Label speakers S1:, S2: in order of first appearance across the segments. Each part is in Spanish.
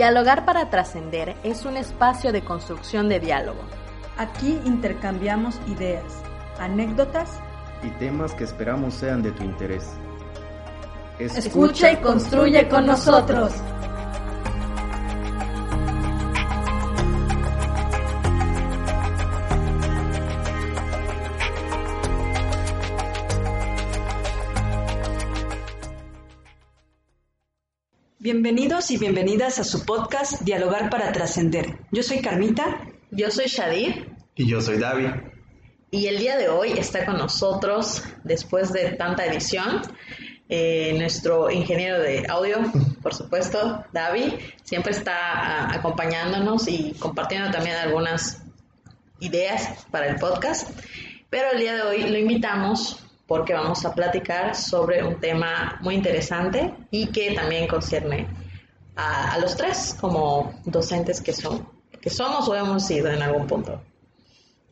S1: Dialogar para trascender es un espacio de construcción de diálogo.
S2: Aquí intercambiamos ideas, anécdotas
S3: y temas que esperamos sean de tu interés.
S1: Escucha y construye con nosotros.
S2: Bienvenidos y bienvenidas a su podcast Dialogar para Trascender. Yo soy Carmita.
S1: Yo soy Shadir.
S3: Y yo soy David.
S1: Y el día de hoy está con nosotros, después de tanta edición, eh, nuestro ingeniero de audio, por supuesto, David. Siempre está ah, acompañándonos y compartiendo también algunas ideas para el podcast. Pero el día de hoy lo invitamos porque vamos a platicar sobre un tema muy interesante y que también concierne a, los tres como docentes que, son, que somos o hemos sido en algún punto.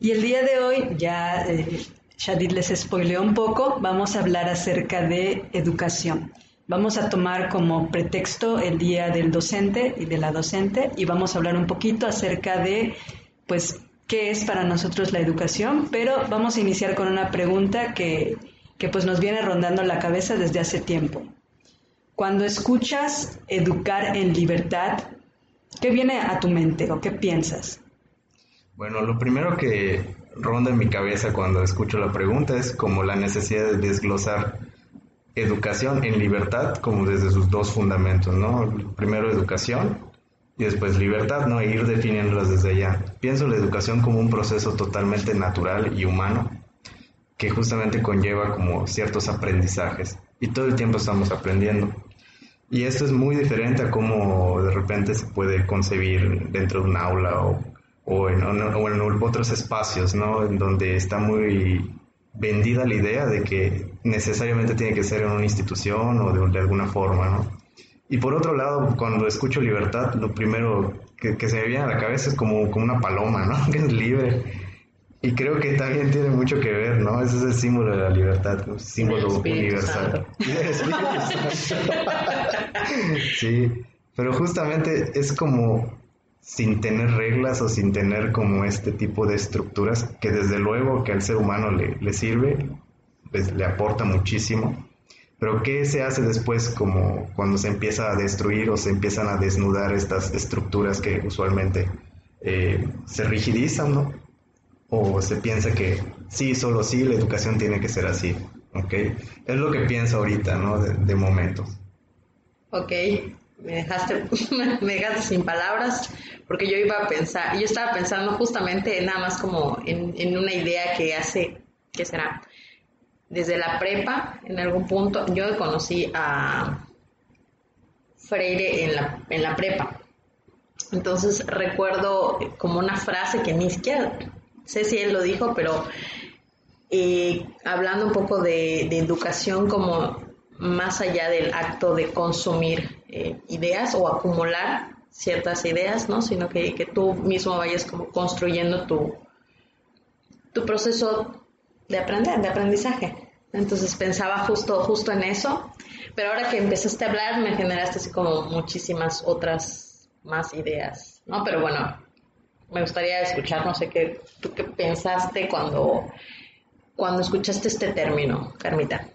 S2: Y el día de hoy, ya eh, Shadid les spoileó un poco, vamos a hablar acerca de educación. Vamos a tomar como pretexto el día del docente y de la docente y vamos a hablar un poquito acerca de, pues, qué es para nosotros la educación, pero vamos a iniciar con una pregunta que, que pues nos viene rondando la cabeza desde hace tiempo. Cuando escuchas educar en libertad, ¿qué viene a tu mente o qué piensas?
S3: Bueno, lo primero que ronda en mi cabeza cuando escucho la pregunta es como la necesidad de desglosar educación en libertad como desde sus dos fundamentos, ¿no? Primero educación y después libertad, ¿no? E ir definiéndolas desde allá. Pienso la educación como un proceso totalmente natural y humano que justamente conlleva como ciertos aprendizajes y todo el tiempo estamos aprendiendo. Y esto es muy diferente a cómo de repente se puede concebir dentro de un aula o, o, en, otros espacios, ¿no? En donde está muy vendida la idea de que necesariamente tiene que ser en una institución o de, de alguna forma, ¿no? Y por otro lado, cuando escucho libertad, lo primero que, se me viene a la cabeza es como, como una paloma, ¿no? Que es libre. Y creo que también tiene mucho que ver, ¿no? Ese es el símbolo de la libertad, un símbolo universal. sí, pero justamente es como sin tener reglas o sin tener como este tipo de estructuras que desde luego que al ser humano le, le sirve, pues le aporta muchísimo pero ¿qué se hace después como cuando se empieza a destruir o se empiezan a desnudar estas estructuras que usualmente eh, se rigidizan, ¿no? O se piensa que sí, solo sí, la educación tiene que ser así, ¿ok? Es lo que pienso ahorita, ¿no? De, momento.
S1: Ok, me dejaste, me dejaste sin palabras porque yo iba a pensar, yo estaba pensando justamente nada más como en, una idea que hace, ¿qué será? Desde la prepa, en algún punto, yo conocí a Freire en la, en la prepa. Entonces recuerdo como una frase que ni siquiera sé si él lo dijo, pero eh, hablando un poco de, educación como más allá del acto de consumir eh, ideas o acumular ciertas ideas, ¿no? Sino que, que, tú mismo vayas como construyendo tu, tu proceso de aprender, de aprendizaje. Entonces pensaba justo, justo en eso, pero ahora que empezaste a hablar me generaste así como muchísimas otras más ideas, ¿no? Pero bueno, me gustaría escuchar, no sé qué, tú qué pensaste cuando, cuando escuchaste este término, Carmita.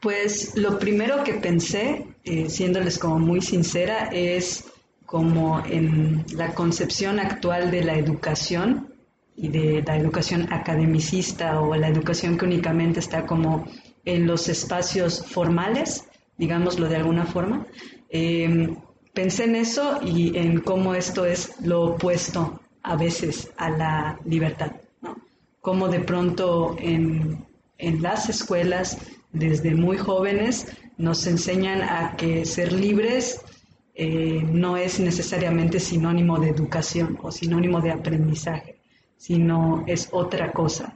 S2: Pues lo primero que pensé, eh, siéndoles como muy sincera, es como en la concepción actual de la educación, y de la educación academicista o la educación que únicamente está como en los espacios formales, digámoslo de alguna forma. Em, pensé en eso y en cómo esto es lo opuesto a veces a la libertad, ¿no? Cómo de pronto en, en las escuelas, desde muy jóvenes, nos enseñan a que ser libres eh, no es necesariamente sinónimo de educación o sinónimo de aprendizaje sino es otra cosa.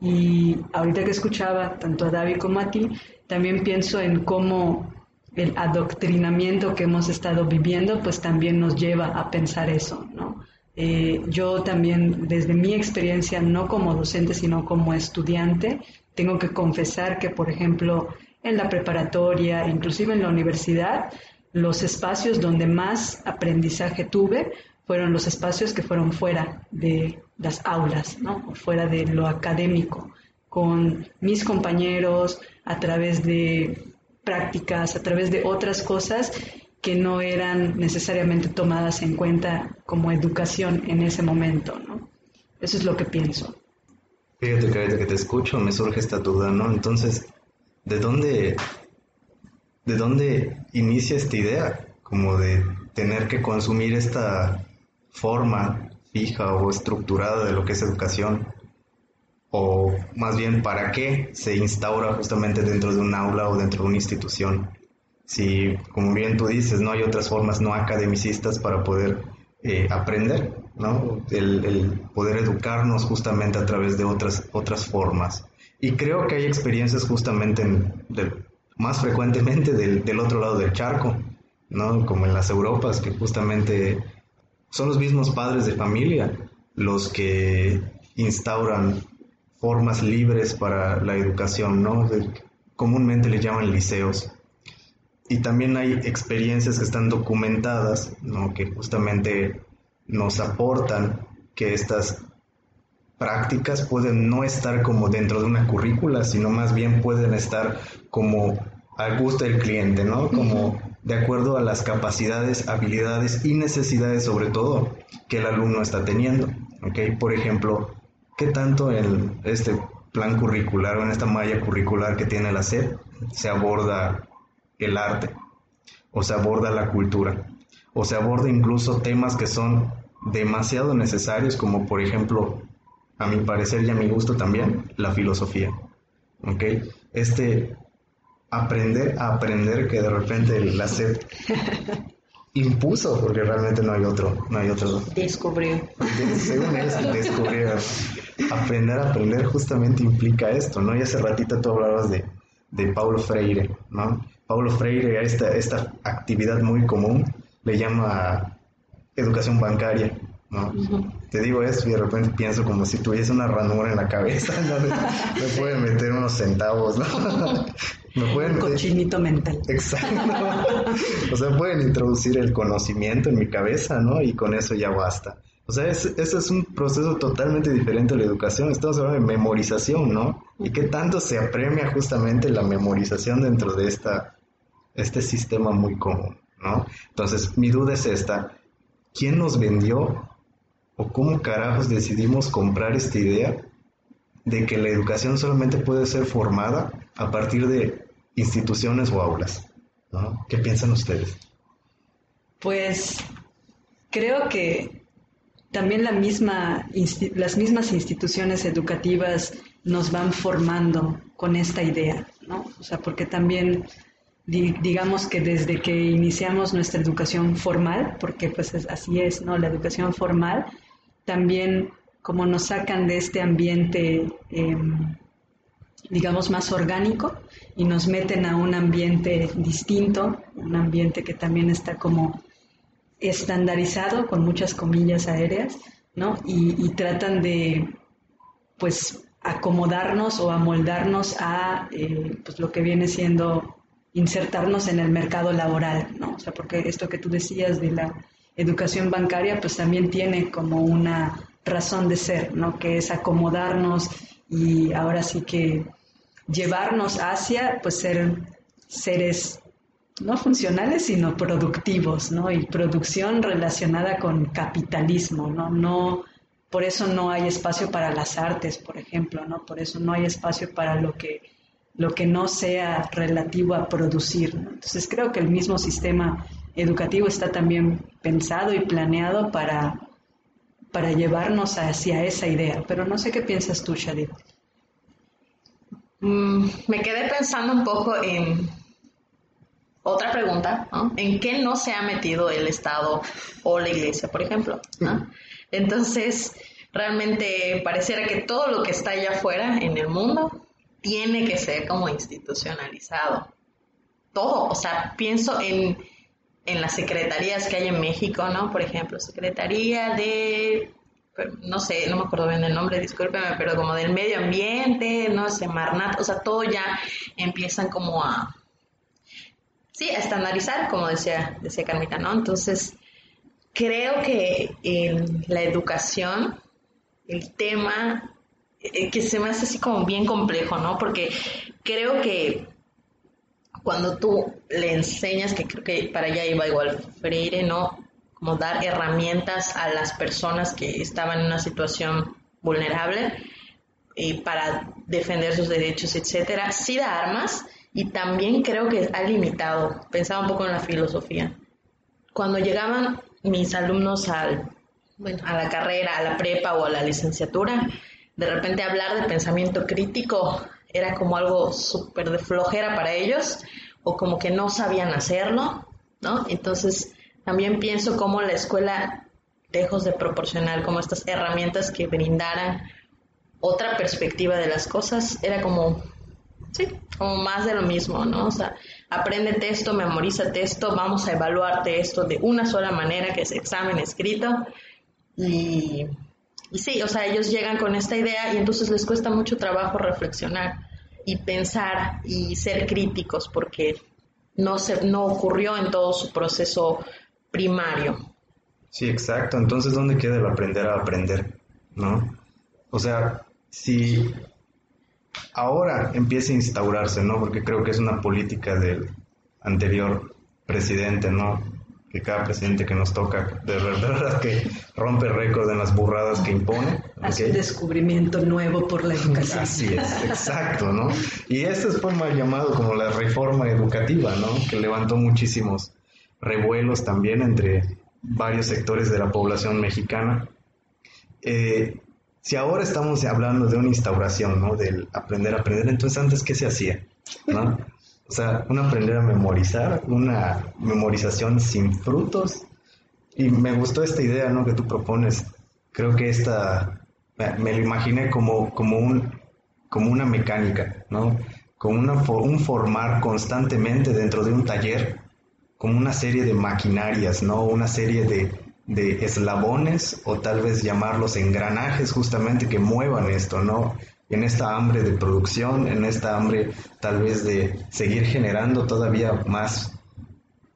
S2: Y ahorita que escuchaba tanto a David como a ti, también pienso en cómo el adoctrinamiento que hemos estado viviendo, pues también nos lleva a pensar eso, ¿no? Eh, yo también, desde mi experiencia, no como docente, sino como estudiante, tengo que confesar que, por ejemplo, en la preparatoria, inclusive en la universidad, los espacios donde más aprendizaje tuve fueron los espacios que fueron fuera de las aulas, ¿no? fuera de lo académico, con mis compañeros, a través de prácticas, a través de otras cosas que no eran necesariamente tomadas en cuenta como educación en ese momento, ¿no? Eso es lo que pienso.
S3: Fíjate que que te escucho me surge esta duda, ¿no? Entonces, ¿de dónde, de dónde inicia esta idea? Como de tener que consumir esta forma fija o estructurada de lo que es educación. O más bien, ¿para qué se instaura justamente dentro de un aula o dentro de una institución? Si, como bien tú dices, no hay otras formas no academicistas para poder eh, aprender, ¿no? El, poder educarnos justamente a través de otras, otras formas. Y creo que hay experiencias justamente más frecuentemente del, del, otro lado del charco, ¿no? Como en las Europas, que justamente son los mismos padres de familia los que instauran formas libres para la educación, ¿no? comúnmente le llaman liceos y también hay experiencias que están documentadas, ¿no? que justamente nos aportan que estas prácticas pueden no estar como dentro de una currícula, sino más bien pueden estar como al gusto del cliente, ¿no? Como de acuerdo a las capacidades, habilidades y necesidades sobre todo que el alumno está teniendo, ¿ok? Por ejemplo, ¿qué tanto en este plan curricular o en esta malla curricular que tiene la SED se aborda el arte, o se aborda la cultura, o se aborda incluso temas que son demasiado necesarios, como por ejemplo, a mi parecer y a mi gusto también, la filosofía. ¿Ok? Este aprender a aprender que de repente la sed impuso, porque realmente no hay otro, no hay otro.
S1: Descubrió.
S3: Según él, descubrió. Aprender a aprender justamente implica esto, ¿no? Y hace ratito tú hablabas de, de Paulo Freire, ¿no? Paulo Freire a esta, esta actividad muy común le llama educación bancaria, ¿no? Te digo esto y de repente pienso como si tuviese una ranura en la cabeza, ¿no? Me pueden meter unos centavos, ¿no?
S2: Me pueden... Un cochinito mental.
S3: Exacto. O sea, pueden introducir el conocimiento en mi cabeza, ¿no? Y con eso ya basta. O sea, ese es un proceso totalmente diferente a la educación. Estamos hablando de memorización, ¿no? Y qué tanto se apremia justamente la memorización dentro de esta, este sistema muy común, ¿no? Entonces, mi duda es esta. ¿Quién nos vendió o cómo carajos decidimos comprar esta idea de que la educación solamente puede ser formada a partir de instituciones o aulas? ¿no? ¿Qué piensan ustedes?
S2: Pues creo que también las mismas instituciones educativas nos van formando con esta idea, ¿no? O sea, porque también digamos que desde que iniciamos nuestra educación formal, porque pues así es, ¿no? La educación formal, también como nos sacan de este ambiente, em, digamos, más orgánico y nos meten a un ambiente distinto, un ambiente que también está como estandarizado, con muchas comillas aéreas, ¿no? Y, tratan de, pues, acomodarnos o amoldarnos a eh, pues, lo que viene siendo insertarnos en el mercado laboral, ¿no? O sea, porque esto que tú decías de la educación bancaria, pues también tiene como una razón de ser, ¿no? Que es acomodarnos y ahora sí que llevarnos hacia, pues, ser seres no funcionales, sino productivos, ¿no? Y producción relacionada con capitalismo, ¿no? No, por eso no hay espacio para las artes, por ejemplo, ¿no? Por eso no hay espacio para lo que, lo que no sea relativo a producir, Entonces creo que el mismo sistema educativo está también pensado y planeado para, para llevarnos hacia esa idea. Pero no sé qué piensas tú, Shadid.
S1: Mm, me quedé pensando un poco en otra pregunta, ¿En qué no se ha metido el Estado o la Iglesia, por ejemplo? Entonces, realmente pareciera que todo lo que está allá afuera en el mundo tiene que ser como institucionalizado. Todo, o sea, pienso en, en las secretarías que hay en México, ¿no? Por ejemplo, Secretaría de no sé, no me acuerdo bien el nombre, discúlpeme, pero como del medio ambiente, no sé, Marnat, o sea, todo ya empiezan como a, sí, a estandarizar, como decía, decía Carmita, ¿no? Entonces, creo que en la educación, el tema eh, que se me hace así como bien complejo, ¿no? Porque creo que cuando tú le enseñas, que creo que para allá iba igual Freire, ¿no? Como dar herramientas a las personas que estaban en una situación vulnerable y para defender sus derechos, etcétera, sí da armas y también creo que ha limitado, pensaba un poco en la filosofía. Cuando llegaban mis alumnos al, a la carrera, a la prepa o a la licenciatura, de repente hablar de pensamiento crítico era como algo súper de flojera para ellos o como que no sabían hacerlo, ¿no? Entonces, también pienso cómo la escuela, lejos de proporcionar como estas herramientas que brindaran otra perspectiva de las cosas, era como, sí, como más de lo mismo, ¿no? O sea, aprende esto, memorízate esto, vamos a evaluarte esto de una sola manera, que es examen escrito, y y sí, o sea, ellos llegan con esta idea y entonces les cuesta mucho trabajo reflexionar y pensar y ser críticos porque no, se, no ocurrió en todo su proceso primario.
S3: Sí, exacto. Entonces, ¿dónde queda el aprender a aprender? ¿No? O sea, si ahora empieza a instaurarse, ¿no? Porque creo que es una política del anterior presidente, ¿no? Que cada presidente que nos toca, de verdad que rompe récord en las burradas que impone.
S2: Hace un descubrimiento nuevo por la educación.
S3: Así es, exacto, ¿no? Y este fue mal llamado como la reforma educativa, ¿no? Que levantó muchísimos revuelos también entre varios sectores de la población mexicana. Eh, si ahora estamos hablando de una instauración, ¿no? Del aprender a aprender, entonces antes, ¿qué se hacía? ¿No? O sea, un aprender a memorizar, una memorización sin frutos. Y me gustó esta idea, ¿no? Que tú propones. Creo que esta, me, lo imaginé como, como, un, como una mecánica, ¿no? Como una, un formar constantemente dentro de un taller, como una serie de maquinarias, ¿no? Una serie de, de eslabones o tal vez llamarlos engranajes justamente que muevan esto, ¿no? En esta hambre de producción, en esta hambre tal vez de seguir generando todavía más,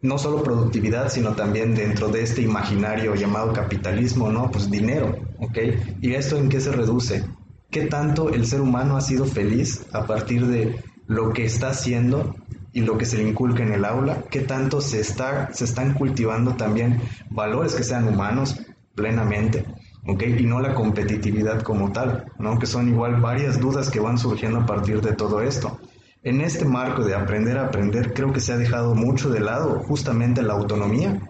S3: no solo productividad, sino también dentro de este imaginario llamado capitalismo, ¿no? Pues dinero, ¿ok? ¿Y esto en qué se reduce? ¿Qué tanto el ser humano ha sido feliz a partir de lo que está haciendo y lo que se le inculca en el aula? ¿Qué tanto se, está, se están cultivando también valores que sean humanos plenamente? Y no la competitividad como tal, ¿no? Que son igual varias dudas que van surgiendo a partir de todo esto. En este marco de aprender a aprender, creo que se ha dejado mucho de lado justamente la autonomía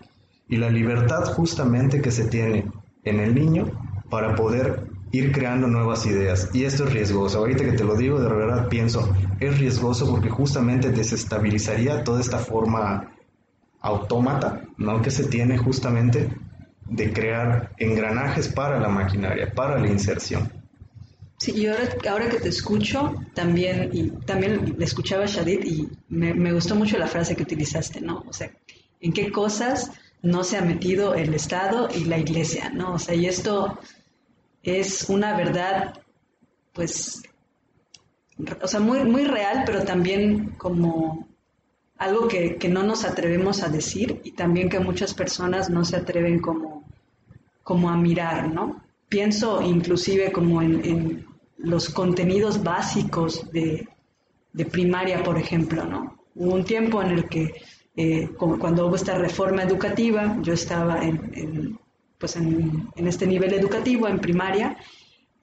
S3: y la libertad justamente que se tiene en el niño para poder ir creando nuevas ideas. Y esto es riesgoso. Ahorita que te lo digo, de verdad pienso, es riesgoso porque justamente desestabilizaría toda esta forma autómata, ¿no? Que se tiene justamente de crear engranajes para la maquinaria, para la inserción.
S2: Sí, y ahora, ahora que te escucho, también, y también le escuchaba a Shadid y me, gustó mucho la frase que utilizaste, ¿no? O sea, ¿en qué cosas no se ha metido el Estado y la Iglesia, ¿no? O sea, y esto es una verdad, pues, o sea, muy, muy real, pero también como algo que, no nos atrevemos a decir y también que muchas personas no se atreven como, como a mirar, ¿no? Pienso inclusive como en, los contenidos básicos de, primaria, por ejemplo, ¿no? Hubo un tiempo en el que eh, cuando hubo esta reforma educativa, yo estaba en, pues en, en, este nivel educativo, en primaria,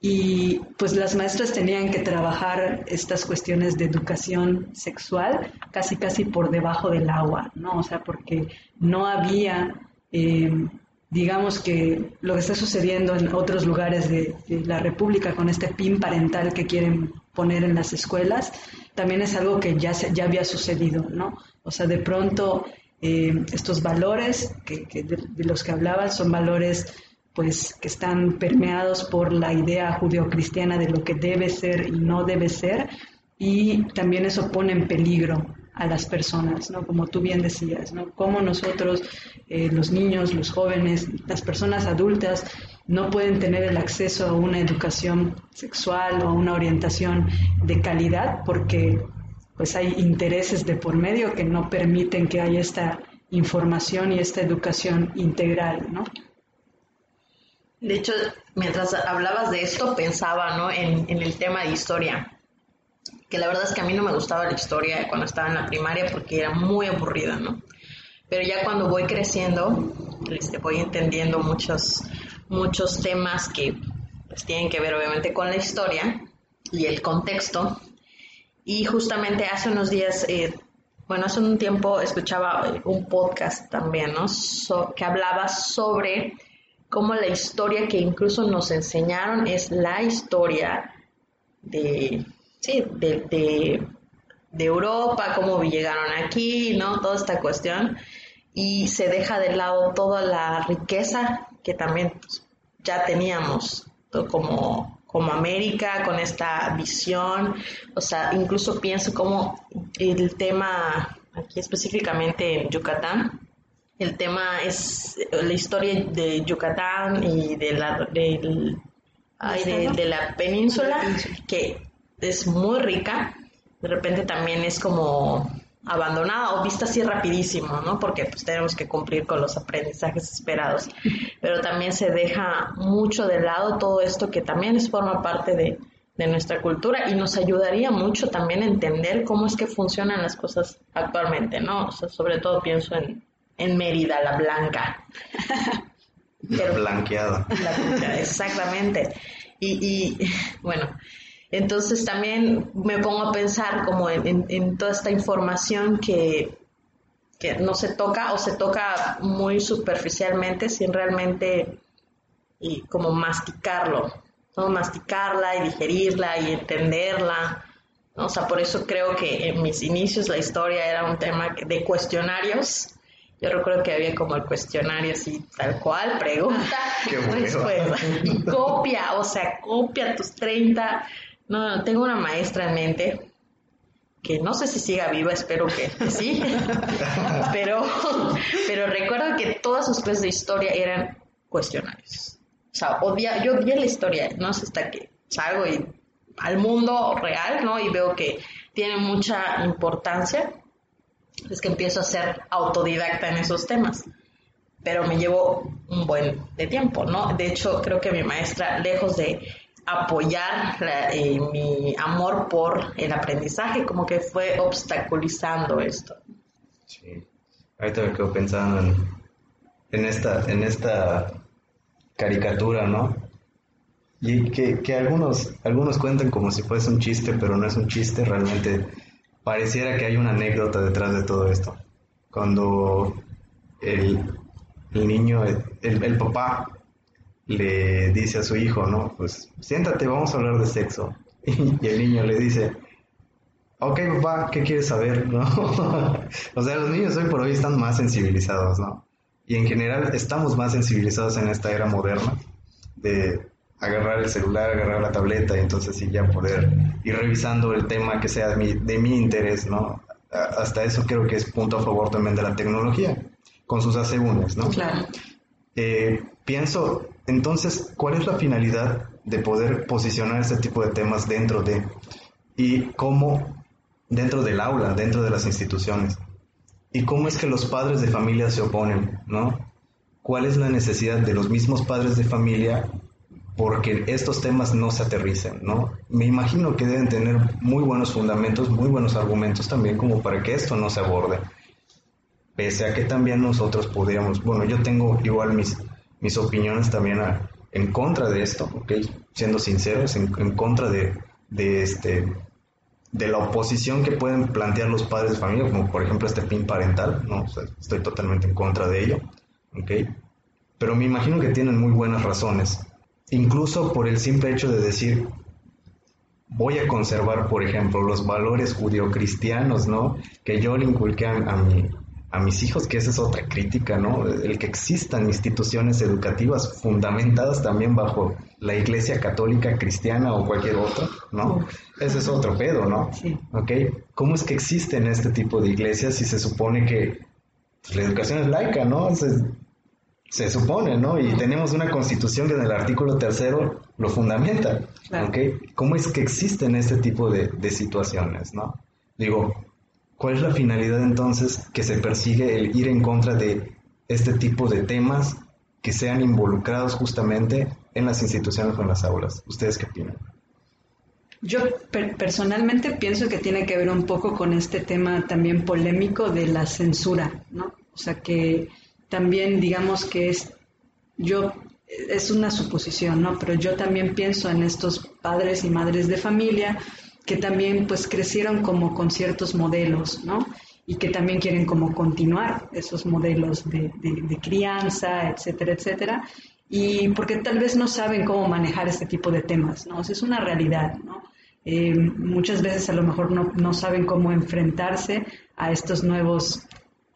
S2: y pues las maestras tenían que trabajar estas cuestiones de educación sexual casi casi por debajo del agua, ¿no? O sea, porque no había, eh, digamos que lo que está sucediendo en otros lugares de, la República con este PIN parental que quieren poner en las escuelas, también es algo que ya, ya había sucedido, ¿no? O sea, de pronto eh, estos valores que, de, los que hablaba son valores pues que están permeados por la idea judeocristiana de lo que debe ser y no debe ser y también eso pone en peligro a las personas, ¿no? Como tú bien decías, ¿no? Cómo nosotros, eh, los niños, los jóvenes, las personas adultas, no pueden tener el acceso a una educación sexual o a una orientación de calidad porque pues hay intereses de por medio que no permiten que haya esta información y esta educación integral, ¿no?
S1: De hecho, mientras hablabas de esto, pensaba ¿no? en, el tema de historia, que la verdad es que a mí no me gustaba la historia cuando estaba en la primaria porque era muy aburrida, ¿no? Pero ya cuando voy creciendo, este, voy entendiendo muchos, muchos temas que pues, tienen que ver obviamente con la historia y el contexto. Y justamente hace unos días, eh, bueno, hace un tiempo escuchaba un podcast también, ¿no? que hablaba sobre cómo la historia que incluso nos enseñaron es la historia de, sí, de, Europa, cómo llegaron aquí, ¿no? Toda esta cuestión. Y se deja de lado toda la riqueza que también pues, ya teníamos como, como América, con esta visión. O sea, incluso pienso como el tema, aquí específicamente en Yucatán, el tema es la historia de Yucatán y de la, de, la península, que es muy rica. De repente también es como abandonada o vista así rapidísimo, ¿no? Porque pues tenemos que cumplir con los aprendizajes esperados. Pero también se deja mucho de lado todo esto que también forma parte de, de nuestra cultura y nos ayudaría mucho también a entender cómo es que funcionan las cosas actualmente, ¿no? O sea, sobre todo pienso en, en Mérida, la blanca.
S3: la blanqueada.
S1: exactamente. Y, bueno, entonces también me pongo a pensar como en, toda esta información que, que, no se toca o se toca muy superficialmente sin realmente y como masticarlo, ¿no? masticarla y digerirla y entenderla. O sea, por eso creo que en mis inicios la historia era un tema de cuestionarios yo recuerdo que había como el cuestionario así, tal cual, pregunta, respuesta, y copia, o sea, copia tus 30. No, tengo una maestra en mente que no sé si siga viva, espero que, sí, pero, pero recuerdo que todas sus clases de historia eran cuestionarios. O sea, odia, yo odié la historia, no sé hasta que salgo y, al mundo real, ¿no? Y veo que tiene mucha importancia es que empiezo a ser autodidacta en esos temas. Pero me llevó un buen de tiempo, ¿no? De hecho, creo que mi maestra, lejos de apoyar eh, mi amor por el aprendizaje, como que fue obstaculizando esto.
S3: Sí. Ahorita me quedo pensando en, en, esta, en esta caricatura, ¿no? Y que, que, algunos, algunos cuentan como si fuese un chiste, pero no es un chiste, realmente pareciera que hay una anécdota detrás de todo esto. Cuando el, niño, el, papá le dice a su hijo, ¿no? Pues siéntate, vamos a hablar de sexo. Y el niño le dice, ok papá, ¿qué quieres saber? ¿No? o sea, los niños hoy por hoy están más sensibilizados, ¿no? Y en general estamos más sensibilizados en esta era moderna de agarrar el celular, agarrar la tableta y entonces sí ya poder ir revisando el tema que sea de mi, de mi interés, ¿no? Hasta eso creo que es punto a favor también de la tecnología, con sus asegúnes, ¿no?
S1: Claro.
S3: Eh, pienso, entonces, ¿cuál es la finalidad de poder posicionar este tipo de temas dentro de, y cómo dentro del aula, dentro de las instituciones? ¿Y cómo es que los padres de familia se oponen, ¿no? ¿Cuál es la necesidad de los mismos padres de familia porque estos temas no se aterricen, ¿no? Me imagino que deben tener muy buenos fundamentos, muy buenos argumentos también como para que esto no se aborde. Pese a que también nosotros podríamos, bueno, yo tengo igual mis, mis opiniones también en contra de esto, ¿ok? Siendo sinceros, en, contra de, este, de la oposición que pueden plantear los padres de familia, como por ejemplo este PIN parental, ¿no? estoy totalmente en contra de ello. Pero me imagino que tienen muy buenas razones incluso por el simple hecho de decir, voy a conservar, por ejemplo, los valores judio-cristianos, ¿no? Que yo le inculqué a, mi, a mis hijos, que esa es otra crítica, ¿no? El que existan instituciones educativas fundamentadas también bajo la iglesia católica, cristiana o cualquier otra, ¿no? Ese es otro pedo, ¿no?
S2: Sí.
S3: ¿Ok? ¿Cómo es que existen este tipo de iglesias si se supone que la educación es laica, ¿no? Se supone, ¿no? Y tenemos una constitución que en el artículo tercero lo fundamenta. ¿Ok? ¿Cómo es que existen este tipo de, situaciones, ¿no? Digo, ¿cuál es la finalidad entonces que se persigue el ir en contra de este tipo de temas que sean involucrados justamente en las instituciones o en las aulas? ¿Ustedes qué opinan?
S2: Yo personalmente pienso que tiene que ver un poco con este tema también polémico de la censura, ¿no? O sea que también digamos que es, yo, es una suposición, ¿no? Pero yo también pienso en estos padres y madres de familia que también pues crecieron como con ciertos modelos, ¿no? Y que también quieren como continuar esos modelos de, crianza, etcétera, etcétera y porque tal vez no saben cómo manejar este tipo de temas, ¿no? Es una realidad, ¿no? Eh, muchas veces a lo mejor no, no, saben cómo enfrentarse a estos nuevos,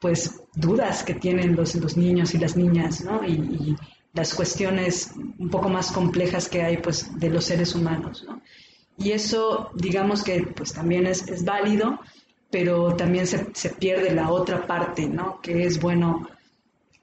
S2: pues, dudas que tienen los, los niños y las niñas, ¿no? Y, y, las cuestiones un poco más complejas que hay, pues, de los seres humanos, ¿no? Y eso, digamos que, pues, también es, es válido, pero también se, se pierde la otra parte, ¿no? Que es, bueno,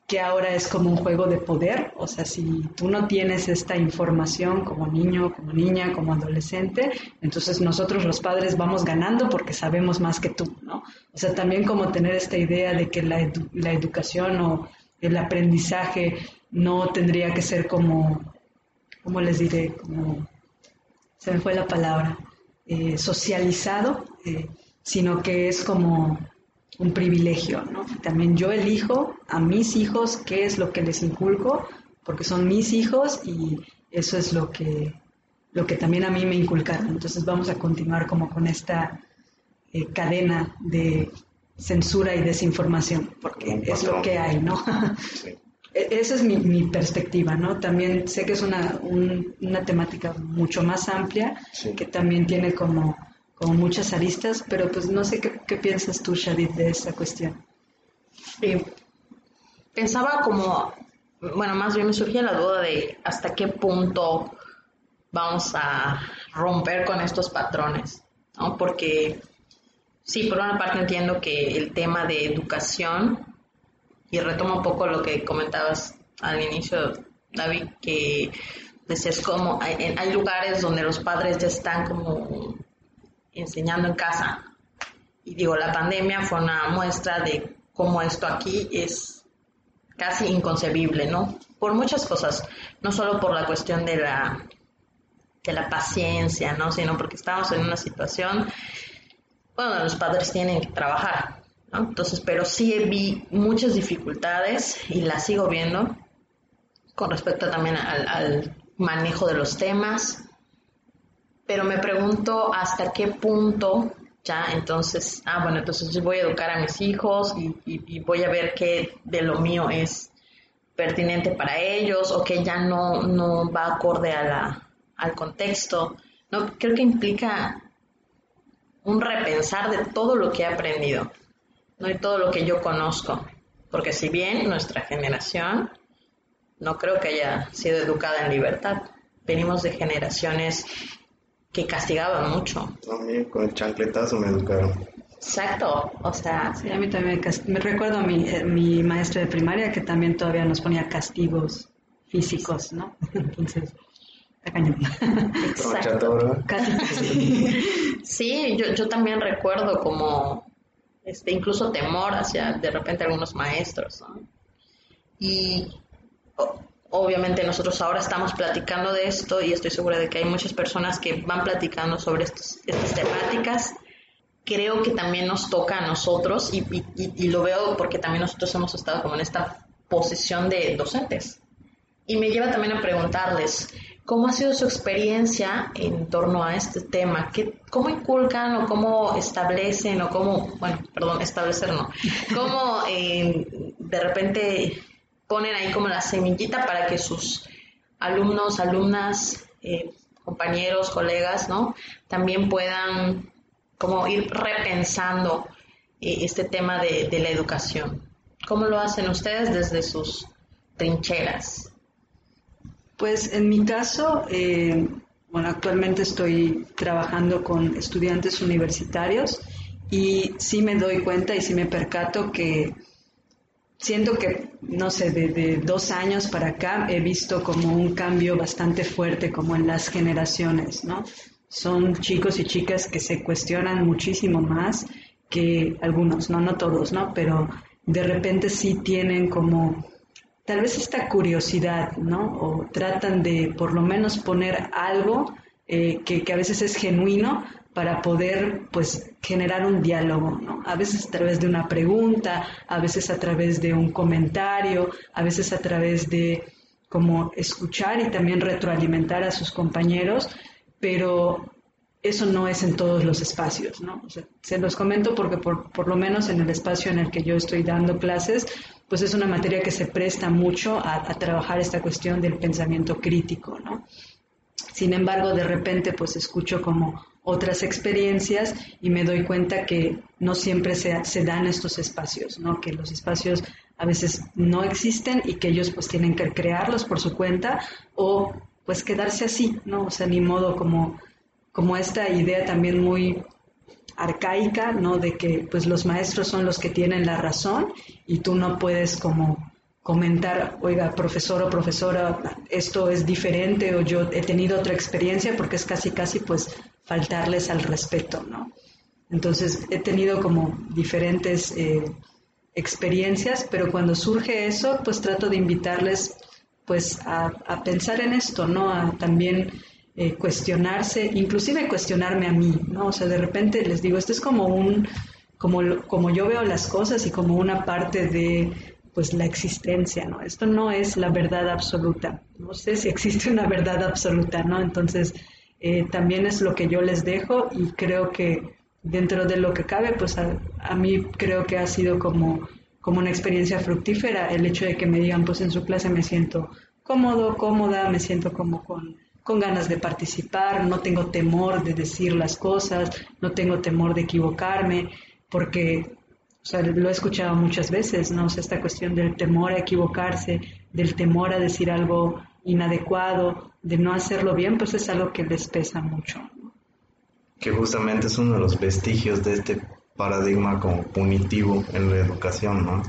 S2: que ahora es como un juego de poder, o sea, si tú no tienes esta información como niño, como niña, como adolescente, entonces nosotros los padres vamos ganando porque sabemos más que tú, ¿no? O sea, también como tener esta idea de que la, la educación o el aprendizaje no tendría que ser como, ¿cómo les diré? Como, se me fue la palabra, eh, socializado, eh, sino que es como un privilegio, ¿no? También yo elijo a mis hijos qué es lo que les inculco, porque son mis hijos y eso es lo que, lo que también a mí me inculcaron. Entonces vamos a continuar como con esta eh, cadena de censura y desinformación, porque es lo que hay, ¿no? E, esa es mi, perspectiva, ¿no? También sé que es una, una temática mucho más amplia, que también tiene como como muchas aristas, pero pues no sé qué, piensas tú, Shadid, de esa cuestión.
S1: pensaba como, bueno, más bien me surgía la duda de hasta qué punto vamos a romper con estos patrones, ¿no? Porque sí, por una parte entiendo que el tema de educación, y retomo un poco lo que comentabas al inicio, David, que decías como hay, hay lugares donde los padres ya están como enseñando en casa. Y digo, la pandemia fue una muestra de cómo esto aquí es casi inconcebible, ¿no? Por muchas cosas, no solo por la cuestión de la, de la paciencia, ¿no? Sino porque estamos en una situación, bueno, los padres tienen que trabajar, Entonces, pero sí vi muchas dificultades y las sigo viendo con respecto también al, manejo de los temas, pero me pregunto hasta qué punto ya entonces, ah, bueno, entonces yo voy a educar a mis hijos y, voy a ver qué de lo mío es pertinente para ellos o que ya no, no va acorde a la, al contexto. No, creo que implica un repensar de todo lo que he aprendido, no y todo lo que yo conozco, porque si bien nuestra generación no creo que haya sido educada en libertad, venimos de generaciones que castigaban mucho.
S3: A mí con el chancletazo me educaron.
S1: Exacto, o sea...
S2: Sí, a mí también me, recuerdo a mi, eh, mi maestra de primaria que también todavía nos ponía castigos físicos, ¿no? Entonces,
S1: Exacto. Casi. Sí, yo, yo también recuerdo como, este, incluso temor hacia de repente algunos maestros. Y obviamente nosotros ahora estamos platicando de esto y estoy segura de que hay muchas personas que van platicando sobre estas temáticas. Creo que también nos toca a nosotros y, lo veo porque también nosotros hemos estado como en esta posición de docentes. Y me lleva también a preguntarles, ¿cómo ha sido su experiencia en torno a este tema? ¿Qué, ¿Cómo inculcan o cómo establecen o cómo, bueno, perdón, establecer no, cómo eh, de repente ponen ahí como la semillita para que sus alumnos, alumnas, eh, compañeros, colegas, ¿no? También puedan como ir repensando eh, este tema de, la educación. ¿Cómo lo hacen ustedes desde sus trincheras?
S2: Pues en mi caso, eh, bueno, actualmente estoy trabajando con estudiantes universitarios y sí me doy cuenta y sí me percato que siento que, no sé, de, dos años para acá he visto como un cambio bastante fuerte como en las generaciones, ¿no? son chicos y chicas que se cuestionan muchísimo más que algunos, no, no todos, ¿no? Pero de repente sí tienen como tal vez esta curiosidad, ¿no? O tratan de por lo menos poner algo eh, que, que, a veces es genuino para poder pues generar un diálogo, ¿no? A veces a través de una pregunta, a veces a través de un comentario, a veces a través de como escuchar y también retroalimentar a sus compañeros, pero eso no es en todos los espacios, ¿no? se los comento porque por, por, lo menos en el espacio en el que yo estoy dando clases, pues es una materia que se presta mucho a, trabajar esta cuestión del pensamiento crítico, ¿no? Sin embargo, de repente pues escucho como otras experiencias y me doy cuenta que no siempre se, se, dan estos espacios, ¿no? que los espacios a veces no existen y que ellos pues tienen que crearlos por su cuenta o pues quedarse así, ¿no? O sea, ni modo como, como esta idea también muy arcaica, ¿no? De que pues los maestros son los que tienen la razón y tú no puedes como comentar, oiga, profesor o profesora, esto es diferente o yo he tenido otra experiencia porque es casi, casi pues faltarles al respeto, ¿no? Entonces he tenido como diferentes eh, experiencias, pero cuando surge eso, pues trato de invitarles pues a, pensar en esto, ¿no? A también eh, cuestionarse, inclusive cuestionarme a mí, ¿no? O sea, de repente les digo, esto es como un, como, como yo veo las cosas y como una parte de pues la existencia, ¿no? Esto no es la verdad absoluta. No sé si existe una verdad absoluta, ¿no? Entonces, eh, también es lo que yo les dejo y creo que dentro de lo que cabe, pues a, mí creo que ha sido como, como una experiencia fructífera el hecho de que me digan, pues en su clase me siento cómodo, cómoda, me siento como con, con ganas de participar, no tengo temor de decir las cosas, no tengo temor de equivocarme, porque lo he escuchado muchas veces, ¿no? O esta cuestión del temor a equivocarse, del temor a decir algo inadecuado, de no hacerlo bien, pues es algo que les pesa mucho.
S3: Que justamente es uno de los vestigios de este paradigma como punitivo en la educación, ¿no?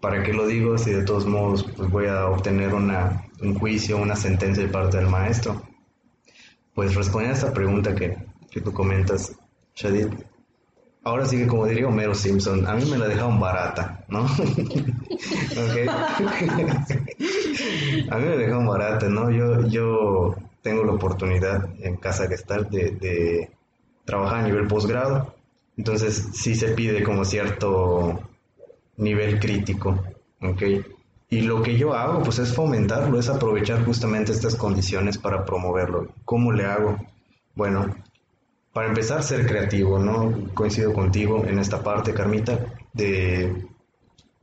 S3: ¿Para qué lo digo si de todos modos pues voy a obtener una, un juicio, una sentencia de parte del maestro? Pues respondiendo a esta pregunta que, que tú comentas, Shadid, ahora sí que como diría Homero Simpson, a mí me la dejaron barata, ¿no? a mí me dejaron barata, ¿no? Yo, yo tengo la oportunidad en Casa Gestalt de, de trabajar a nivel posgrado, entonces sí se pide como cierto nivel crítico, ¿ok? Y lo que yo hago, pues es fomentarlo, es aprovechar justamente estas condiciones para promoverlo. ¿Cómo le hago? Bueno, para empezar, ser creativo, ¿no? Coincido contigo en esta parte, Carmita, de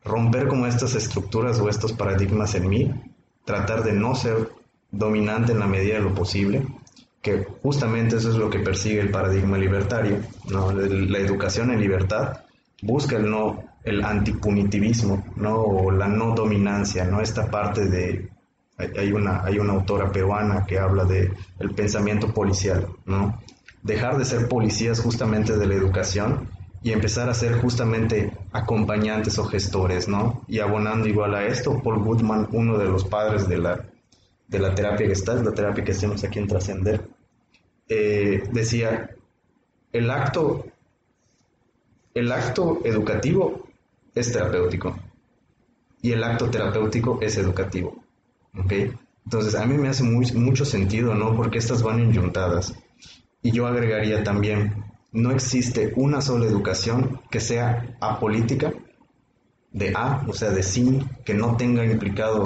S3: romper como estas estructuras o estos paradigmas en mí, tratar de no ser dominante en la medida de lo posible, que justamente eso es lo que persigue el paradigma libertario, ¿no? La educación en libertad busca el no el antipunitivismo, ¿no? o la no dominancia, ¿no? Esta parte de hay una hay una autora peruana que habla de el pensamiento policial, ¿no? dejar de ser policías justamente de la educación y empezar a ser justamente acompañantes o gestores, ¿no? Y abonando igual a esto, Paul Goodman, uno de los padres de la, de la terapia que está, la terapia que hacemos aquí en Trascender, eh, decía, el acto, el acto educativo es terapéutico y el acto terapéutico es educativo, ¿ok? Entonces a mí me hace muy, mucho sentido, ¿no? Porque estas van enyuntadas. Y yo agregaría también, no existe una sola educación que sea apolítica, de A, o sea, de sí, que no tenga implicado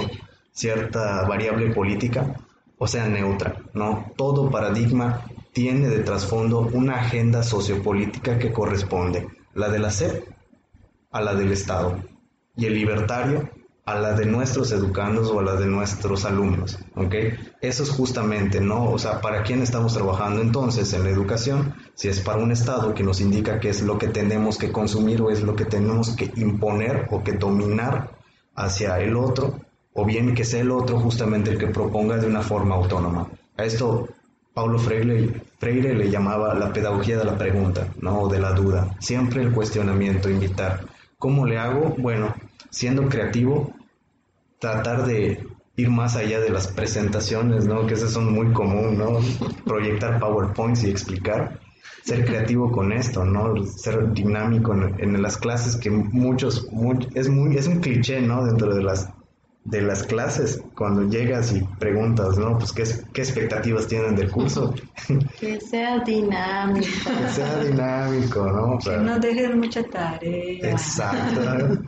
S3: cierta variable política, o sea, neutra, ¿no? Todo paradigma tiene de trasfondo una agenda sociopolítica que corresponde, la de la SEP a la del Estado, y el libertario a la de nuestros educandos o a la de nuestros alumnos, ¿ok? Eso es justamente, ¿no? O sea, ¿para quién estamos trabajando entonces en la educación? Si es para un Estado que nos indica qué es lo que tenemos que consumir o es lo que tenemos que imponer o que dominar hacia el otro, o bien que sea el otro justamente el que proponga de una forma autónoma. A esto Paulo Freire, Freire le llamaba la pedagogía de la pregunta, ¿no? O de la duda. Siempre el cuestionamiento, invitar. ¿Cómo le hago? Bueno, siendo creativo, tratar de ir más allá de las presentaciones, ¿no? Que eso son muy común, ¿no? Proyectar PowerPoints y explicar. Ser creativo con esto, ¿no? Ser dinámico en, las clases que muchos, es muy, es un cliché, ¿no? Dentro de las de las clases cuando llegas y preguntas, ¿no? Pues qué, qué expectativas tienen del curso.
S1: Que sea dinámico.
S3: que sea dinámico, ¿no?
S2: que no dejes mucha tarea.
S3: Exacto.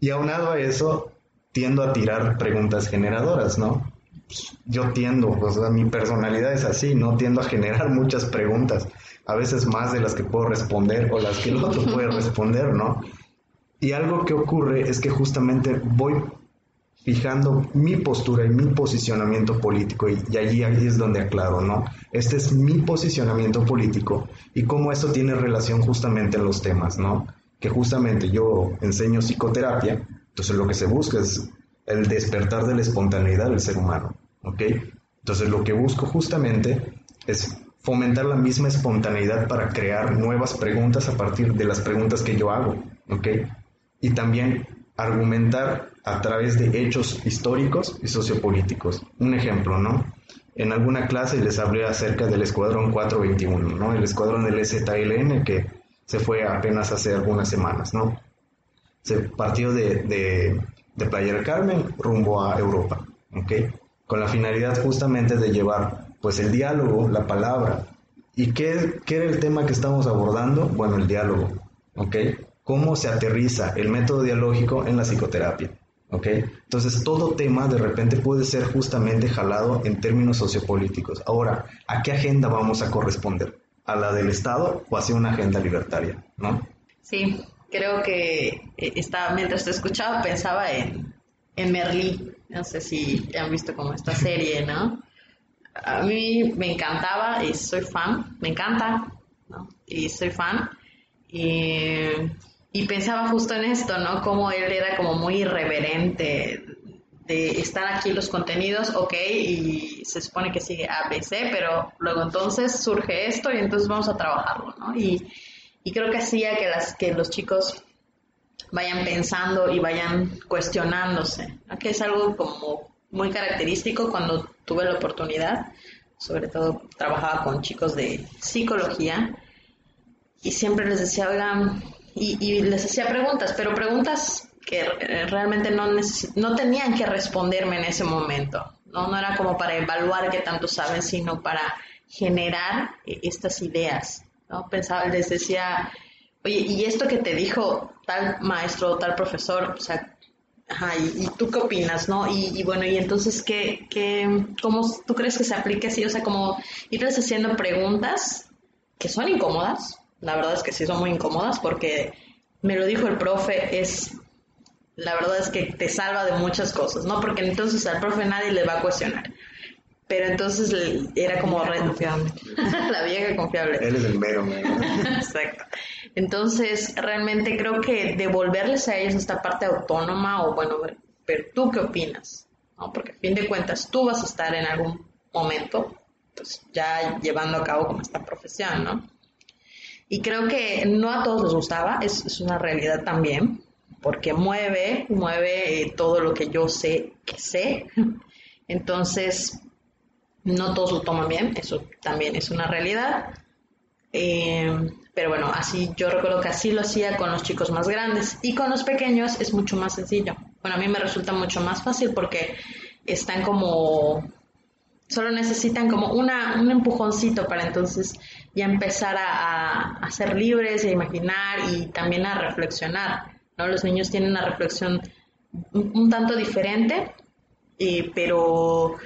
S3: y aunado a eso, tiendo a tirar preguntas generadoras, ¿no? Yo tiendo, pues mi personalidad es así, ¿no? Tiendo a generar muchas preguntas, a veces más de las que puedo responder o las que el otro puede responder, ¿no? Y algo que ocurre es que justamente voy fijando mi postura y mi posicionamiento político y, allí, es donde aclaro, ¿no? Este es mi posicionamiento político y cómo eso tiene relación justamente en los temas, ¿no? Que justamente yo enseño psicoterapia, entonces lo que se busca es el despertar de la espontaneidad del ser humano, ¿ok? Entonces lo que busco justamente es fomentar la misma espontaneidad para crear nuevas preguntas a partir de las preguntas que yo hago, ¿ok? Y también argumentar a través de hechos históricos y sociopolíticos. Un ejemplo, ¿no? En alguna clase les hablé acerca del Escuadrón 421, ¿no? El escuadrón del ZLN que se fue apenas hace algunas semanas, ¿no? Se partió de, de, de Playa del Carmen rumbo a Europa, ¿ok? Con la finalidad justamente de llevar, pues, el diálogo, la palabra. ¿Y qué, qué era el tema que estamos abordando? Bueno, el diálogo, ¿ok? cómo se aterriza el método dialógico en la psicoterapia. ¿Ok? Entonces, todo tema de repente puede ser justamente jalado en términos sociopolíticos. Ahora, ¿a qué agenda vamos a corresponder? ¿A la del Estado o hacia una agenda libertaria? ¿no?
S1: Sí, creo que eh, estaba, mientras te escuchaba pensaba en, en Merlí. No sé si han visto como esta serie, ¿no? A mí me encantaba y soy fan, me encanta, ¿no? Y soy fan. Y y pensaba justo en esto, ¿no? Como él era como muy irreverente de estar aquí los contenidos, ok, y se supone que sigue ABC, pero luego entonces surge esto y entonces vamos a trabajarlo, ¿no? Y, y creo que hacía que, las, que los chicos vayan pensando y vayan cuestionándose, ¿no? que es algo como muy característico cuando tuve la oportunidad, sobre todo trabajaba con chicos de psicología, y siempre les decía, oigan, y, les hacía preguntas, pero preguntas que realmente no, no tenían que responderme en ese momento. ¿no? no era como para evaluar qué tanto saben, sino para generar eh, estas ideas. ¿no? Pensaba, les decía, oye, ¿y esto que te dijo tal maestro o tal profesor? O sea, ajá, ¿y, tú qué opinas? ¿no? Y, bueno, y entonces, ¿qué, qué, ¿cómo tú crees que se aplique así? O sea, como irles haciendo preguntas que son incómodas, la verdad es que sí son muy incómodas porque me lo dijo el profe, es la verdad es que te salva de muchas cosas, ¿no? Porque entonces al profe nadie le va a cuestionar. Pero entonces era como
S2: la confiable.
S1: la vieja confiable.
S3: Él es el mero, mero.
S1: Exacto. Entonces, realmente creo que devolverles a ellos esta parte autónoma o bueno, pero tú qué opinas, ¿no? Porque a fin de cuentas tú vas a estar en algún momento, pues ya llevando a cabo como esta profesión, ¿no? Y creo que no a todos les gustaba, es, una realidad también, porque mueve, mueve eh, todo lo que yo sé que sé. Entonces, no todos lo toman bien, eso también es una realidad. Eh, pero bueno, así yo recuerdo que así lo hacía con los chicos más grandes y con los pequeños es mucho más sencillo. Bueno, a mí me resulta mucho más fácil porque están como solo necesitan como una, un empujoncito para entonces ya empezar a, ser libres, a imaginar y también a reflexionar. ¿no? Los niños tienen una reflexión un, tanto diferente, eh, pero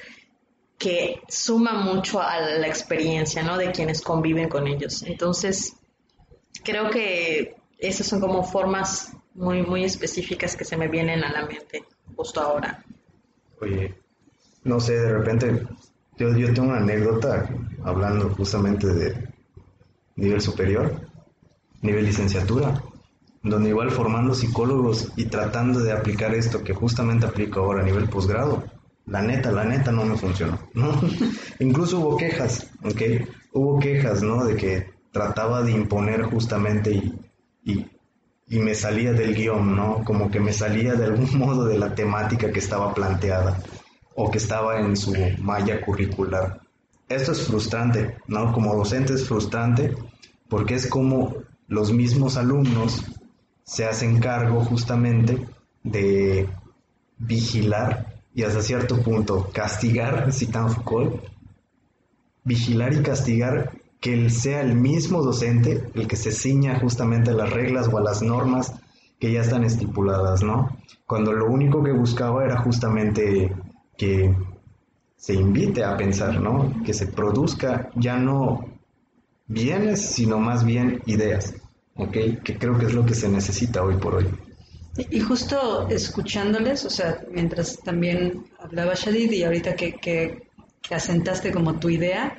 S1: que suma mucho a la experiencia ¿no? de quienes conviven con ellos. Entonces, creo que esas son como formas muy, muy específicas que se me vienen a la mente justo ahora.
S3: Oye, no sé, de repente yo, yo tengo una anécdota hablando justamente de nivel superior, nivel licenciatura, donde igual formando psicólogos y tratando de aplicar esto que justamente aplico ahora a nivel posgrado, la neta, la neta no me funcionó, ¿no? Incluso hubo quejas, ¿ok? Hubo quejas, ¿no? De que trataba de imponer justamente y, y, y me salía del guion, ¿no? Como que me salía de algún modo de la temática que estaba planteada. o que estaba en su malla curricular. Esto es frustrante, ¿no? Como docente es frustrante porque es como los mismos alumnos se hacen cargo justamente de vigilar y hasta cierto punto castigar, citan Foucault, vigilar y castigar que sea el mismo docente el que se ciña justamente a las reglas o a las normas que ya están estipuladas, ¿no? Cuando lo único que buscaba era justamente que se invite a pensar, ¿no? Que se produzca ya no bienes, sino más bien ideas, ¿ok? Que creo que es lo que se necesita hoy por hoy.
S2: Y justo escuchándoles, o sea, mientras también hablaba Shadid y ahorita que, que, asentaste como tu idea,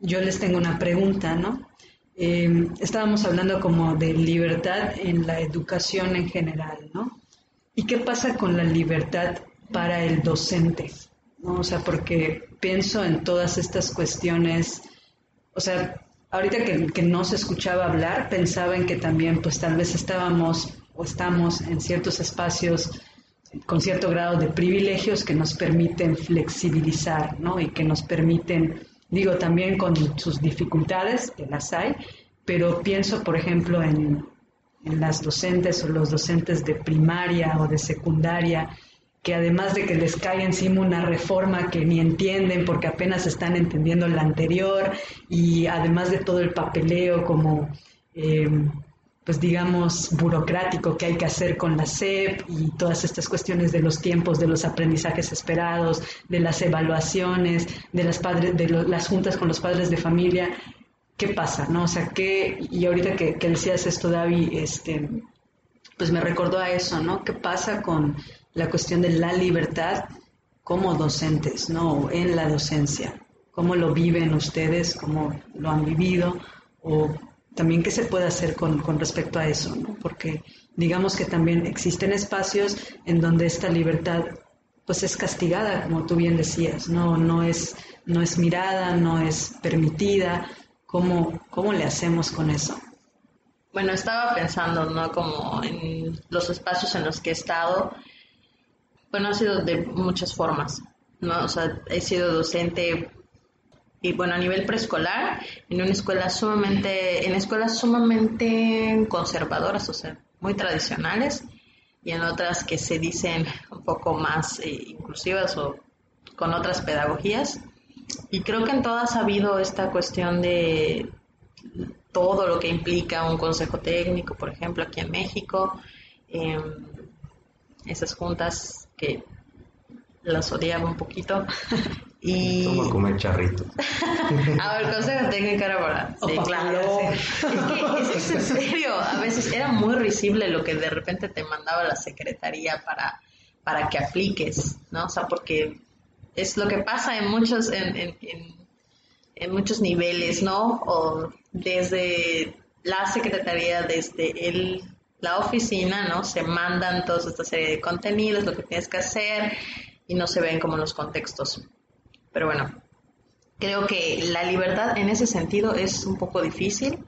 S2: yo les tengo una pregunta, ¿no? Em, estábamos hablando como de libertad en la educación en general, ¿no? ¿Y qué pasa con la libertad para el docente? ¿No? O sea, porque pienso en todas estas cuestiones, o sea, ahorita que, que no se escuchaba hablar, pensaba en que también pues tal vez estábamos o estamos en ciertos espacios con cierto grado de privilegios que nos permiten flexibilizar, ¿no? Y que nos permiten, digo, también con sus dificultades, que las hay, pero pienso, por ejemplo, en, en las docentes o los docentes de primaria o de secundaria, que además de que les cae encima una reforma que ni entienden porque apenas están entendiendo la anterior y además de todo el papeleo como, eh, pues digamos, burocrático que hay que hacer con la SEP y todas estas cuestiones de los tiempos, de los aprendizajes esperados, de las evaluaciones, de las, padres, de las juntas con los padres de familia, ¿qué pasa? ¿no? O sea, ¿qué, y ahorita que, que decías esto, David, este, pues me recordó a eso, ¿no? ¿Qué pasa con la cuestión de la libertad como docentes, ¿no? En la docencia. ¿Cómo lo viven ustedes? ¿Cómo lo han vivido? O también qué se puede hacer con, respecto a eso, ¿no? Porque digamos que también existen espacios en donde esta libertad pues es castigada, como tú bien decías, no, no, es, no es mirada, no es permitida. ¿Cómo, ¿Cómo le hacemos con eso?
S1: Bueno, estaba pensando, ¿no? Como en los espacios en los que he estado bueno, ha sido de muchas formas, ¿no? O sea, he sido docente y bueno, a nivel preescolar, en una escuela sumamente, en escuelas sumamente conservadoras, o sea, muy tradicionales, y en otras que se dicen un poco más eh, inclusivas o con otras pedagogías. Y creo que en todas ha habido esta cuestión de todo lo que implica un consejo técnico, por ejemplo, aquí en México, em, esas juntas que las odiaba un poquito. Y...
S3: Toma comer charrito.
S1: a ver, consejo técnico era para... Sí, claro. Es que es, en serio, a veces era muy risible lo que de repente te mandaba la secretaría para, para que apliques, ¿no? O sea, porque es lo que pasa en muchos, en, en, en muchos niveles, ¿no? O desde la secretaría, desde el la oficina, ¿no? Se mandan toda esta serie de contenidos, lo que tienes que hacer y no se ven como los contextos. Pero bueno, creo que la libertad en ese sentido es un poco difícil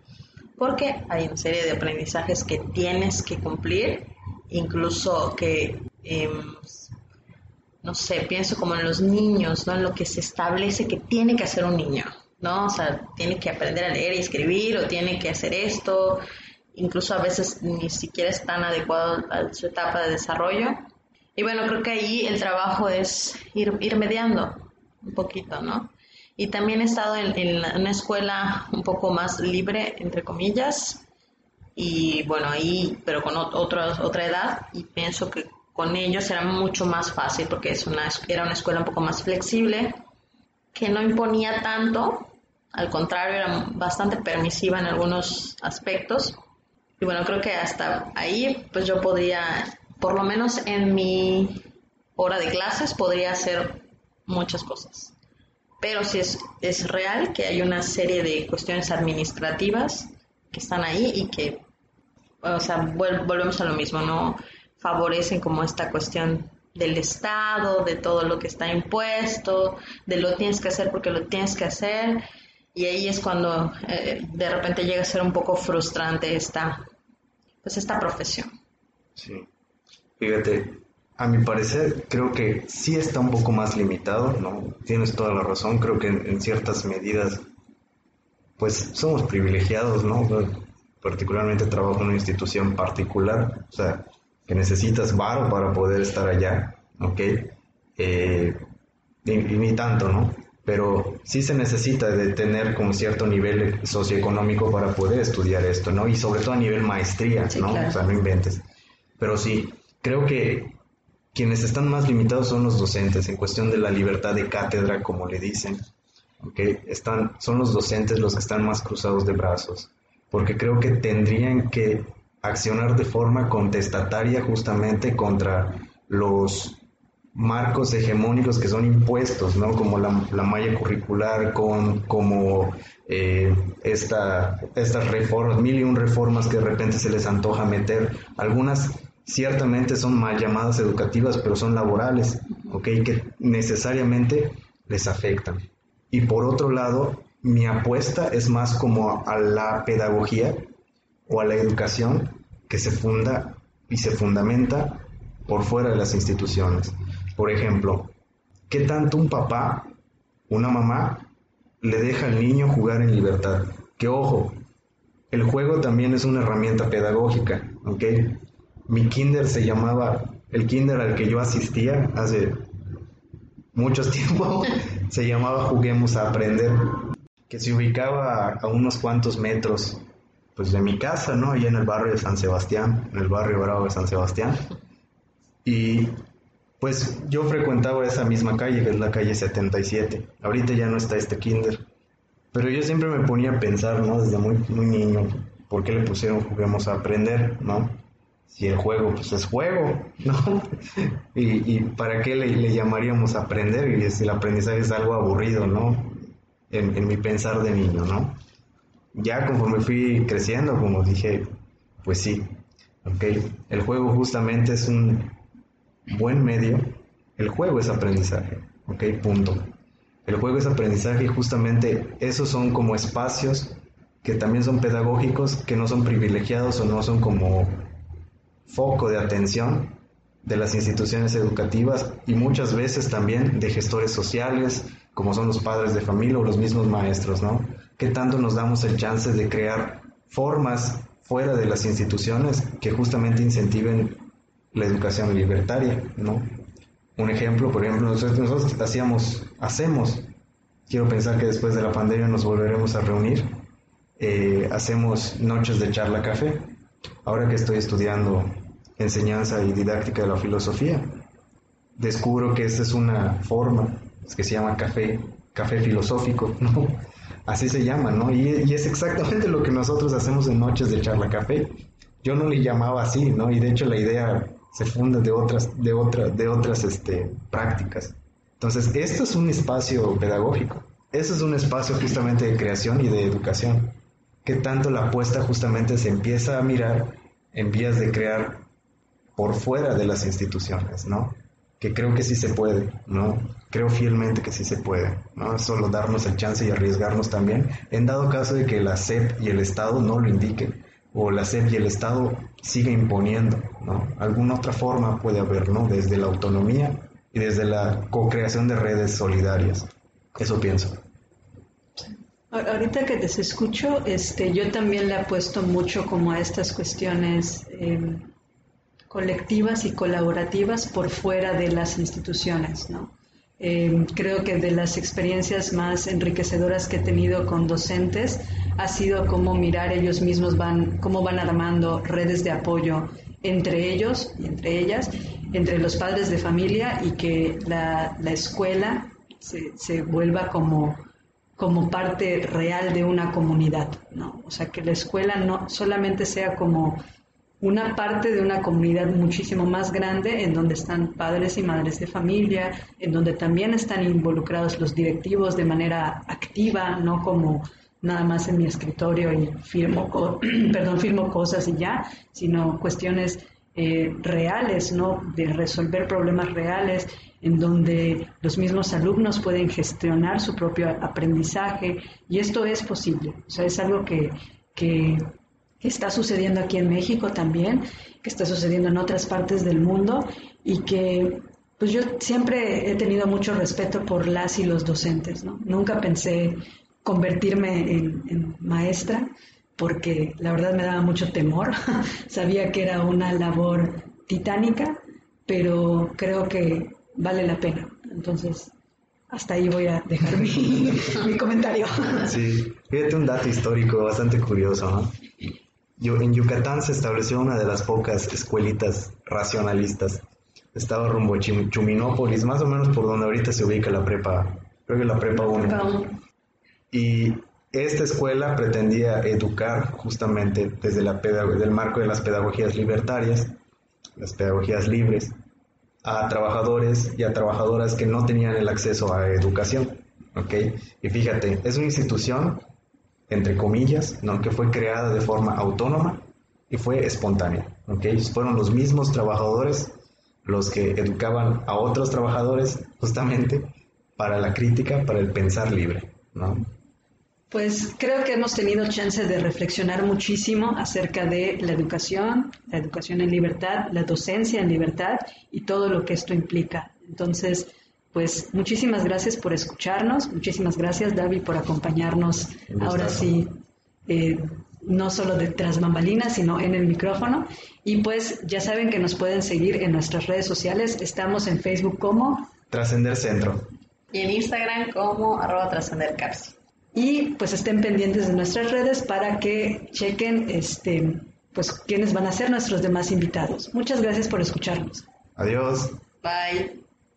S1: porque hay una serie de aprendizajes que tienes que cumplir, incluso que, em, no sé, pienso como en los niños, ¿no? En lo que se establece que tiene que hacer un niño, ¿no? O sea, tiene que aprender a leer y escribir o tiene que hacer esto, incluso a veces ni siquiera es tan adecuado a su etapa de desarrollo. Y bueno, creo que ahí el trabajo es ir, ir mediando un poquito, ¿no? Y también he estado en, una escuela un poco más libre, entre comillas, y bueno, ahí, pero con otra, otra edad, y pienso que con ellos era mucho más fácil porque es una, era una escuela un poco más flexible, que no imponía tanto, al contrario, era bastante permisiva en algunos aspectos, y bueno, creo que hasta ahí pues yo podría, por lo menos en mi hora de clases, podría hacer muchas cosas. Pero sí es, es real que hay una serie de cuestiones administrativas que están ahí y que, o sea, volvemos a lo mismo, ¿no? Favorecen como esta cuestión del Estado, de todo lo que está impuesto, de lo tienes que hacer porque lo tienes que hacer. Y ahí es cuando eh, de repente llega a ser un poco frustrante esta, pues esta profesión.
S3: Sí. Fíjate, a mi parecer, creo que sí está un poco más limitado, ¿no? Tienes toda la razón, creo que en, ciertas medidas, pues somos privilegiados, ¿no? Particularmente trabajo en una institución particular, o sea, que necesitas varo para poder estar allá, ¿ok? Eh, y, ni tanto, ¿no? Pero sí se necesita de tener como cierto nivel socioeconómico para poder estudiar esto, ¿no? Y sobre todo a nivel maestría, ¿no? O sea, no inventes. Pero sí, creo que quienes están más limitados son los docentes en cuestión de la libertad de cátedra, como le dicen. ¿okay? Están, son los docentes los que están más cruzados de brazos, porque creo que tendrían que accionar de forma contestataria justamente contra los marcos hegemónicos que son impuestos, ¿no? Como la, malla curricular, con, como eh, esta, estas reformas, mil y un reformas que de repente se les antoja meter. Algunas ciertamente son mal llamadas educativas, pero son laborales, ¿ok? Que necesariamente les afectan. Y por otro lado, mi apuesta es más como a la pedagogía o a la educación que se funda y se fundamenta por fuera de las instituciones. Por ejemplo, ¿qué tanto un papá, una mamá, le deja al niño jugar en libertad? Que ojo, el juego también es una herramienta pedagógica, ¿ok? Mi kinder se llamaba, el kinder al que yo asistía hace mucho tiempo, se llamaba Juguemos a Aprender, que se ubicaba a, unos cuantos metros pues de mi casa, ¿no? Allá en el barrio de San Sebastián, en el barrio bravo de San Sebastián. Y pues yo frecuentaba esa misma calle, que es la calle 77. Ahorita ya no está este kinder. Pero yo siempre me ponía a pensar, ¿no? Desde muy, muy niño, ¿por qué le pusieron juguemos a aprender, ¿no? si el juego pues es juego, ¿no? y, para qué le, llamaríamos aprender y si el aprendizaje es algo aburrido, ¿no? En, mi pensar de niño, ¿no? Ya conforme fui creciendo, como dije, pues sí, ok, el juego justamente es un buen medio, el juego es aprendizaje, ok, punto. El juego es aprendizaje y justamente esos son como espacios que también son pedagógicos, que no son privilegiados o no son como foco de atención de las instituciones educativas y muchas veces también de gestores sociales, como son los padres de familia o los mismos maestros, ¿no? ¿Qué tanto nos damos el chance de crear formas fuera de las instituciones que justamente incentiven la educación libertaria, ¿no? Un ejemplo, por ejemplo, nosotros, hacíamos, hacemos, quiero pensar que después de la pandemia nos volveremos a reunir, eh, hacemos noches de charla café. Ahora que estoy estudiando enseñanza y didáctica de la filosofía. Descubro que esta es una forma que se llama café, café filosófico, ¿no? Así se llama, ¿no? Y, es exactamente lo que nosotros hacemos en noches de charla café. Yo no le llamaba así, ¿no? Y de hecho la idea se funda de otras, de otras, de otras este, prácticas. Entonces, esto es un espacio pedagógico. Eso es un espacio justamente de creación y de educación. Que tanto la apuesta justamente se empieza a mirar en vías de crear por fuera de las instituciones, ¿no? Que creo que sí se puede, ¿no? Creo fielmente que sí se puede, ¿no? Solo darnos el chance y arriesgarnos también, en dado caso de que la SEP y el Estado no lo indiquen, o la SEP y el Estado siga imponiendo, ¿no? Alguna otra forma puede haber, ¿no? Desde la autonomía y desde la co-creación de redes solidarias. Eso pienso.
S2: Ahorita que te escucho, este, yo también le apuesto mucho como a estas cuestiones eh, colectivas y colaborativas por fuera de las instituciones. ¿no? Eh, creo que de las experiencias más enriquecedoras que he tenido con docentes ha sido cómo mirar ellos mismos van, cómo van armando redes de apoyo entre ellos y entre ellas, entre los padres de familia y que la, la escuela se, se, vuelva como, como parte real de una comunidad, ¿no? O sea, que la escuela no solamente sea como una parte de una comunidad muchísimo más grande en donde están padres y madres de familia, en donde también están involucrados los directivos de manera activa, no como nada más en mi escritorio y firmo, perdón, firmo cosas y ya, sino cuestiones eh, reales, ¿no? De resolver problemas reales en donde los mismos alumnos pueden gestionar su propio aprendizaje y esto es posible, o sea, es algo que, que que está sucediendo aquí en México también, que está sucediendo en otras partes del mundo y que pues yo siempre he tenido mucho respeto por las y los docentes, ¿no? Nunca pensé convertirme en, maestra porque la verdad me daba mucho temor, sabía que era una labor titánica, pero creo que vale la pena. Entonces, hasta ahí voy a dejar mi, mi comentario.
S3: Sí, fíjate un dato histórico bastante curioso, ¿no? en Yucatán se estableció una de las pocas escuelitas racionalistas. Estaba rumbo a Chuminópolis, más o menos por donde ahorita se ubica la prepa, creo que la prepa 1. Y esta escuela pretendía educar justamente desde la del marco de las pedagogías libertarias, las pedagogías libres, a trabajadores y a trabajadoras que no tenían el acceso a educación. ¿ok? Y fíjate, es una institución entre comillas, ¿no? que fue creada de forma autónoma y fue espontánea. ¿okay? Fueron los mismos trabajadores los que educaban a otros trabajadores justamente para la crítica, para el pensar libre. ¿no?
S2: Pues creo que hemos tenido chance de reflexionar muchísimo acerca de la educación, la educación en libertad, la docencia en libertad y todo lo que esto implica. Entonces, pues muchísimas gracias por escucharnos, muchísimas gracias David por acompañarnos ahora sí, eh, no solo de tras bambalinas, sino en el micrófono. Y pues ya saben que nos pueden seguir en nuestras redes sociales, estamos en Facebook como
S3: Trascender Centro.
S1: Y en Instagram como arroba trascender
S2: Y pues estén pendientes de nuestras redes para que chequen este pues quiénes van a ser nuestros demás invitados. Muchas gracias por escucharnos.
S3: Adiós.
S1: Bye.